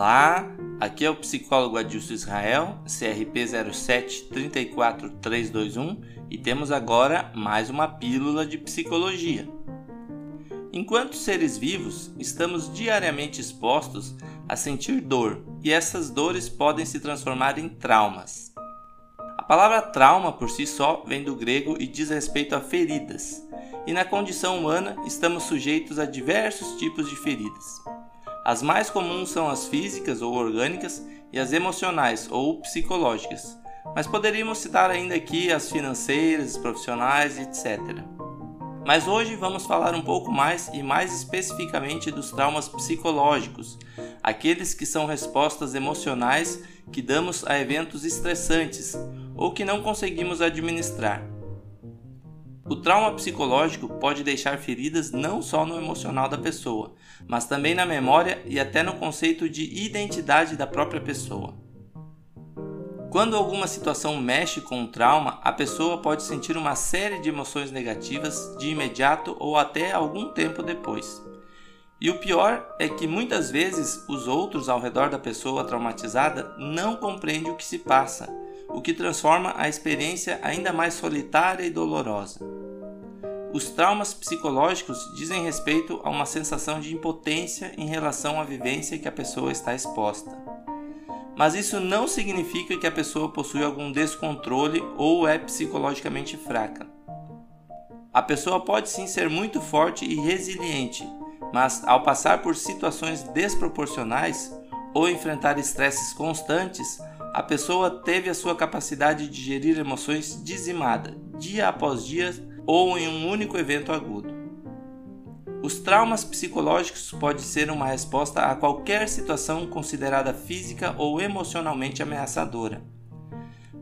Olá, aqui é o psicólogo Adilson Israel, CRP 0734321 e temos agora mais uma pílula de psicologia. Enquanto seres vivos, estamos diariamente expostos a sentir dor e essas dores podem se transformar em traumas. A palavra trauma por si só vem do grego e diz respeito a feridas, e na condição humana estamos sujeitos a diversos tipos de feridas. As mais comuns são as físicas ou orgânicas e as emocionais ou psicológicas, mas poderíamos citar ainda aqui as financeiras, profissionais, etc. Mas hoje vamos falar um pouco mais e mais especificamente dos traumas psicológicos, aqueles que são respostas emocionais que damos a eventos estressantes ou que não conseguimos administrar. O trauma psicológico pode deixar feridas não só no emocional da pessoa, mas também na memória e até no conceito de identidade da própria pessoa. Quando alguma situação mexe com o trauma, a pessoa pode sentir uma série de emoções negativas de imediato ou até algum tempo depois. E o pior é que muitas vezes os outros ao redor da pessoa traumatizada não compreendem o que se passa, o que transforma a experiência ainda mais solitária e dolorosa. Os traumas psicológicos dizem respeito a uma sensação de impotência em relação à vivência que a pessoa está exposta. Mas isso não significa que a pessoa possui algum descontrole ou é psicologicamente fraca. A pessoa pode sim ser muito forte e resiliente, mas ao passar por situações desproporcionais ou enfrentar estresses constantes, a pessoa teve a sua capacidade de gerir emoções dizimada, dia após dia ou em um único evento agudo. Os traumas psicológicos podem ser uma resposta a qualquer situação considerada física ou emocionalmente ameaçadora.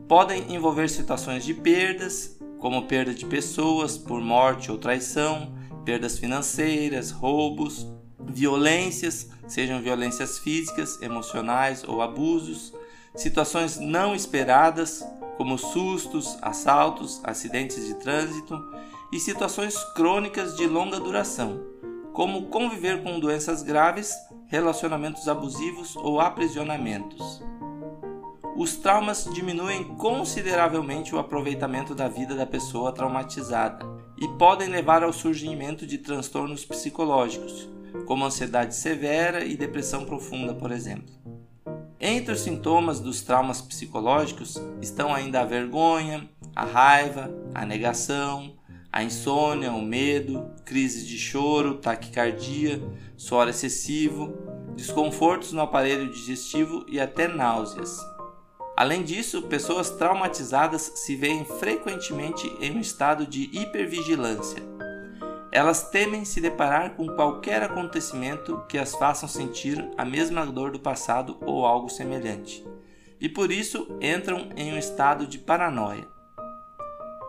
Podem envolver situações de perdas, como perda de pessoas por morte ou traição, perdas financeiras, roubos, violências, sejam violências físicas, emocionais ou abusos, situações não esperadas, como sustos, assaltos, acidentes de trânsito e situações crônicas de longa duração, como conviver com doenças graves, relacionamentos abusivos ou aprisionamentos. Os traumas diminuem consideravelmente o aproveitamento da vida da pessoa traumatizada e podem levar ao surgimento de transtornos psicológicos, como ansiedade severa e depressão profunda, por exemplo. Entre os sintomas dos traumas psicológicos estão ainda a vergonha, a raiva, a negação, a insônia, o medo, crises de choro, taquicardia, suor excessivo, desconfortos no aparelho digestivo e até náuseas. Além disso, pessoas traumatizadas se veem frequentemente em um estado de hipervigilância elas temem se deparar com qualquer acontecimento que as façam sentir a mesma dor do passado ou algo semelhante, e por isso entram em um estado de paranoia.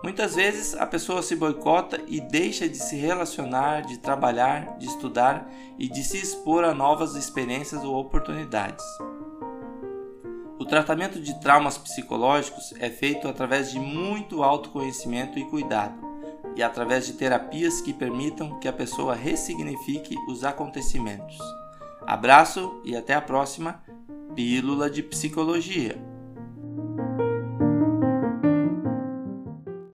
Muitas vezes a pessoa se boicota e deixa de se relacionar, de trabalhar, de estudar e de se expor a novas experiências ou oportunidades. O tratamento de traumas psicológicos é feito através de muito autoconhecimento e cuidado e através de terapias que permitam que a pessoa ressignifique os acontecimentos. Abraço e até a próxima Pílula de Psicologia.